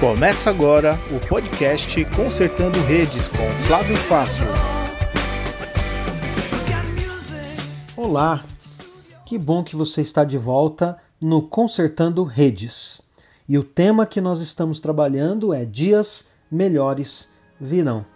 Começa agora o podcast Consertando Redes com Flávio Fácil. Olá, que bom que você está de volta no Consertando Redes. E o tema que nós estamos trabalhando é Dias Melhores Virão.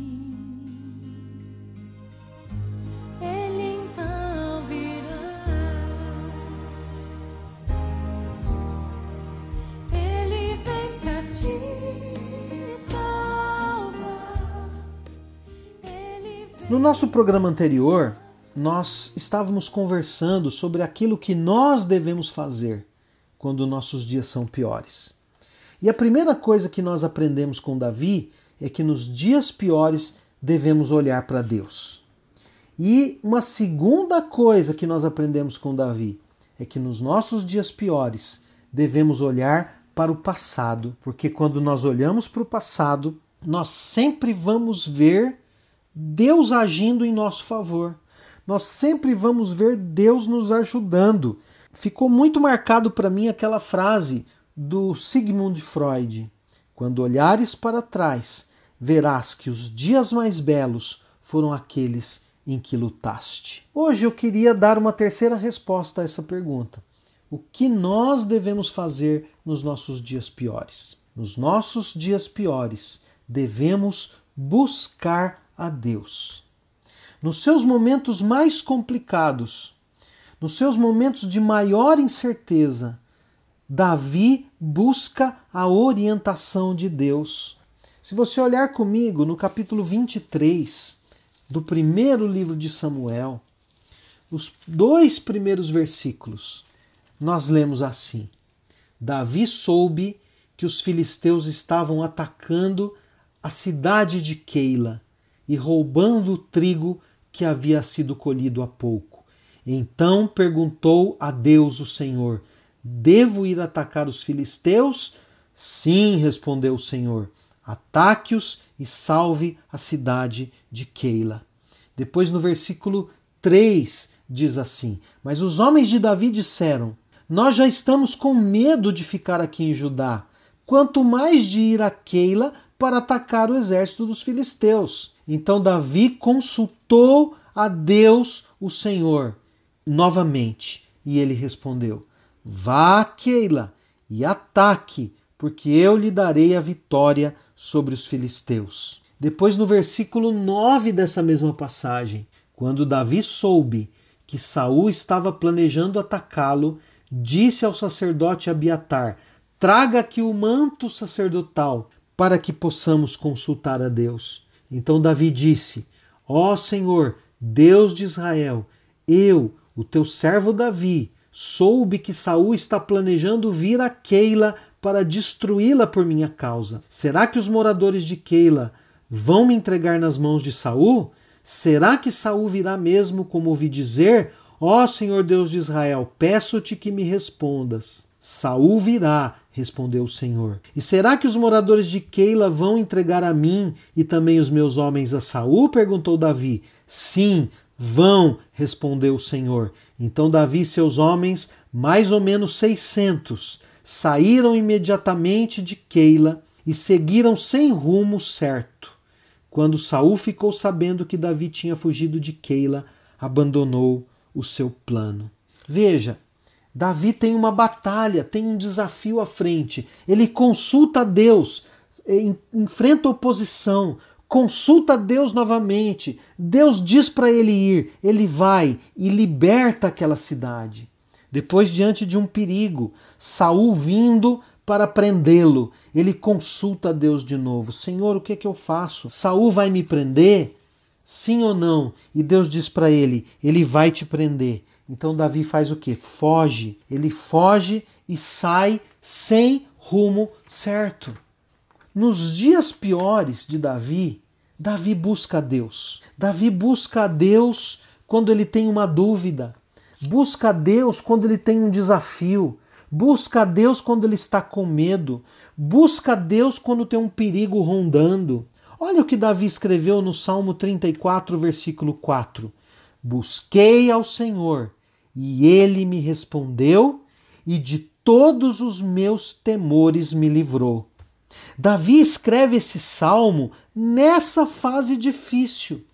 No nosso programa anterior, nós estávamos conversando sobre aquilo que nós devemos fazer quando nossos dias são piores. E a primeira coisa que nós aprendemos com Davi é que nos dias piores devemos olhar para Deus. E uma segunda coisa que nós aprendemos com Davi é que nos nossos dias piores devemos olhar para o passado, porque quando nós olhamos para o passado, nós sempre vamos ver Deus agindo em nosso favor. Nós sempre vamos ver Deus nos ajudando. Ficou muito marcado para mim aquela frase do Sigmund Freud: Quando olhares para trás, verás que os dias mais belos foram aqueles em que lutaste. Hoje eu queria dar uma terceira resposta a essa pergunta. O que nós devemos fazer nos nossos dias piores? Nos nossos dias piores, devemos buscar a Deus. Nos seus momentos mais complicados, nos seus momentos de maior incerteza, Davi busca a orientação de Deus. Se você olhar comigo no capítulo 23 do primeiro livro de Samuel, os dois primeiros versículos, nós lemos assim: Davi soube que os filisteus estavam atacando a cidade de Keila e roubando o trigo que havia sido colhido há pouco. Então perguntou a Deus o Senhor: Devo ir atacar os filisteus? Sim, respondeu o Senhor. Ataque-os e salve a cidade de Keila. Depois no versículo 3 diz assim: Mas os homens de Davi disseram: Nós já estamos com medo de ficar aqui em Judá, quanto mais de ir a Keila para atacar o exército dos filisteus. Então Davi consultou a Deus, o Senhor, novamente, e ele respondeu: Vá, Keila, e ataque, porque eu lhe darei a vitória sobre os filisteus. Depois, no versículo 9 dessa mesma passagem, quando Davi soube que Saul estava planejando atacá-lo, disse ao sacerdote Abiatar: Traga aqui o manto sacerdotal para que possamos consultar a Deus. Então Davi disse: Ó Senhor, Deus de Israel, eu, o teu servo Davi, soube que Saul está planejando vir a Keila para destruí-la por minha causa. Será que os moradores de Keila vão me entregar nas mãos de Saul? Será que Saul virá mesmo como ouvi dizer? Ó Senhor Deus de Israel, peço-te que me respondas. Saul virá, respondeu o Senhor. E será que os moradores de Keila vão entregar a mim e também os meus homens a Saul? perguntou Davi. Sim, vão, respondeu o Senhor. Então Davi e seus homens, mais ou menos seiscentos, saíram imediatamente de Keila e seguiram sem rumo certo. Quando Saul ficou sabendo que Davi tinha fugido de Keila, abandonou o seu plano. Veja, Davi tem uma batalha, tem um desafio à frente. Ele consulta a Deus, enfrenta oposição, consulta a Deus novamente. Deus diz para ele ir, ele vai e liberta aquela cidade. Depois, diante de um perigo, Saul vindo para prendê-lo, ele consulta a Deus de novo. Senhor, o que é que eu faço? Saul vai me prender? Sim ou não? E Deus diz para ele: ele vai te prender Então Davi faz o que? Foge. Ele foge e sai sem rumo certo. Nos dias piores de Davi, Davi busca Deus. Davi busca Deus quando ele tem uma dúvida. Busca Deus quando ele tem um desafio. Busca Deus quando ele está com medo. Busca Deus quando tem um perigo rondando. Olha o que Davi escreveu no Salmo 34, versículo 4. Busquei ao Senhor e ele me respondeu, e de todos os meus temores me livrou. Davi escreve esse salmo nessa fase difícil.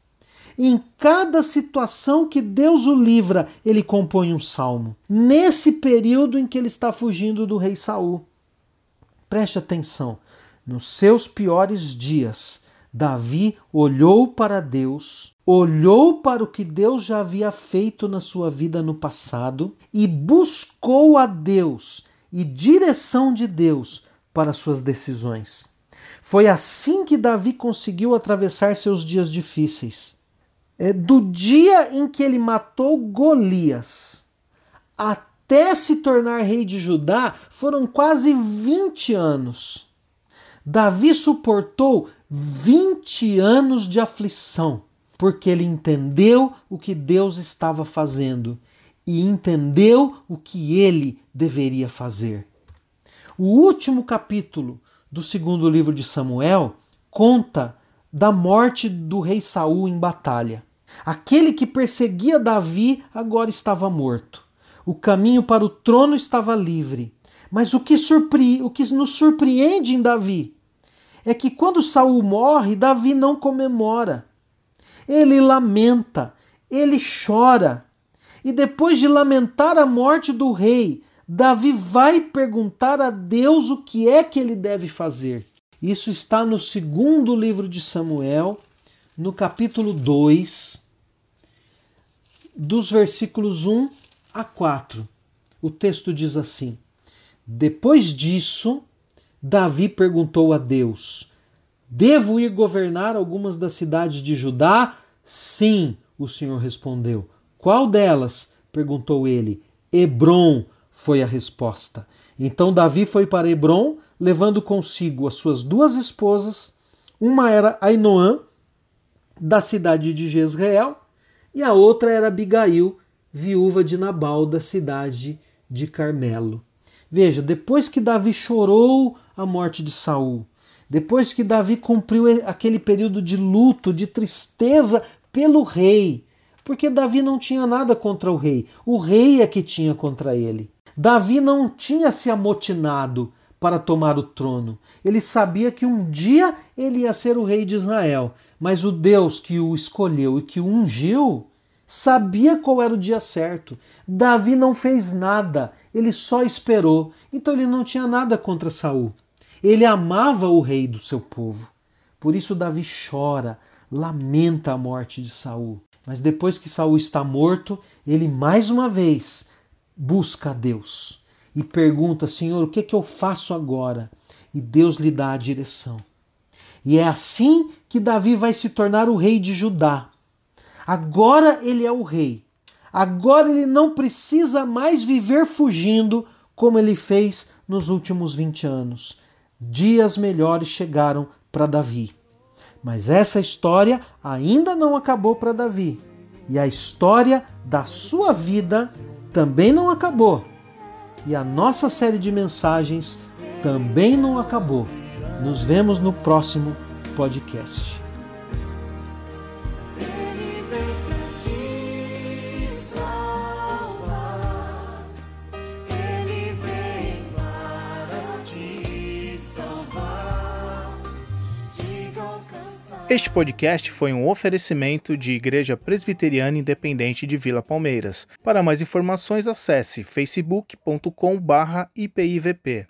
Em cada situação que Deus o livra, ele compõe um salmo. Nesse período em que ele está fugindo do rei Saul. Preste atenção. Nos seus piores dias, Davi olhou para Deus, olhou para o que Deus já havia feito na sua vida no passado e buscou a Deus e direção de Deus para suas decisões. Foi assim que Davi conseguiu atravessar seus dias difíceis. É, do dia em que ele matou Golias até se tornar rei de Judá foram quase 20 anos. Davi suportou 20 anos de aflição, porque ele entendeu o que Deus estava fazendo e entendeu o que ele deveria fazer. O último capítulo do segundo livro de Samuel conta da morte do rei Saul em batalha. Aquele que perseguia Davi agora estava morto. O caminho para o trono estava livre. Mas o que, surpre... o que nos surpreende em Davi é que quando Saul morre, Davi não comemora. Ele lamenta, ele chora. E depois de lamentar a morte do rei, Davi vai perguntar a Deus o que é que ele deve fazer. Isso está no segundo livro de Samuel, no capítulo 2, dos versículos 1 a 4. O texto diz assim: Depois disso, Davi perguntou a Deus: Devo ir governar algumas das cidades de Judá? Sim, o Senhor respondeu. Qual delas? perguntou ele. Hebron foi a resposta. Então Davi foi para Hebron, levando consigo as suas duas esposas. Uma era Ainoã, da cidade de Jezreel, e a outra era Abigail, viúva de Nabal, da cidade de Carmelo. Veja, depois que Davi chorou a morte de Saul, depois que Davi cumpriu aquele período de luto, de tristeza pelo rei, porque Davi não tinha nada contra o rei, o rei é que tinha contra ele. Davi não tinha se amotinado para tomar o trono. Ele sabia que um dia ele ia ser o rei de Israel, mas o Deus que o escolheu e que o ungiu sabia qual era o dia certo. Davi não fez nada, ele só esperou. Então ele não tinha nada contra Saul. Ele amava o rei do seu povo. Por isso Davi chora, lamenta a morte de Saul. Mas depois que Saul está morto, ele mais uma vez busca a Deus e pergunta: Senhor, o que, é que eu faço agora? E Deus lhe dá a direção. E é assim que Davi vai se tornar o rei de Judá. Agora ele é o rei. Agora ele não precisa mais viver fugindo como ele fez nos últimos 20 anos. Dias melhores chegaram para Davi. Mas essa história ainda não acabou para Davi. E a história da sua vida também não acabou. E a nossa série de mensagens também não acabou. Nos vemos no próximo podcast. Este podcast foi um oferecimento de Igreja Presbiteriana Independente de Vila Palmeiras. Para mais informações, acesse facebook.com/ipivp.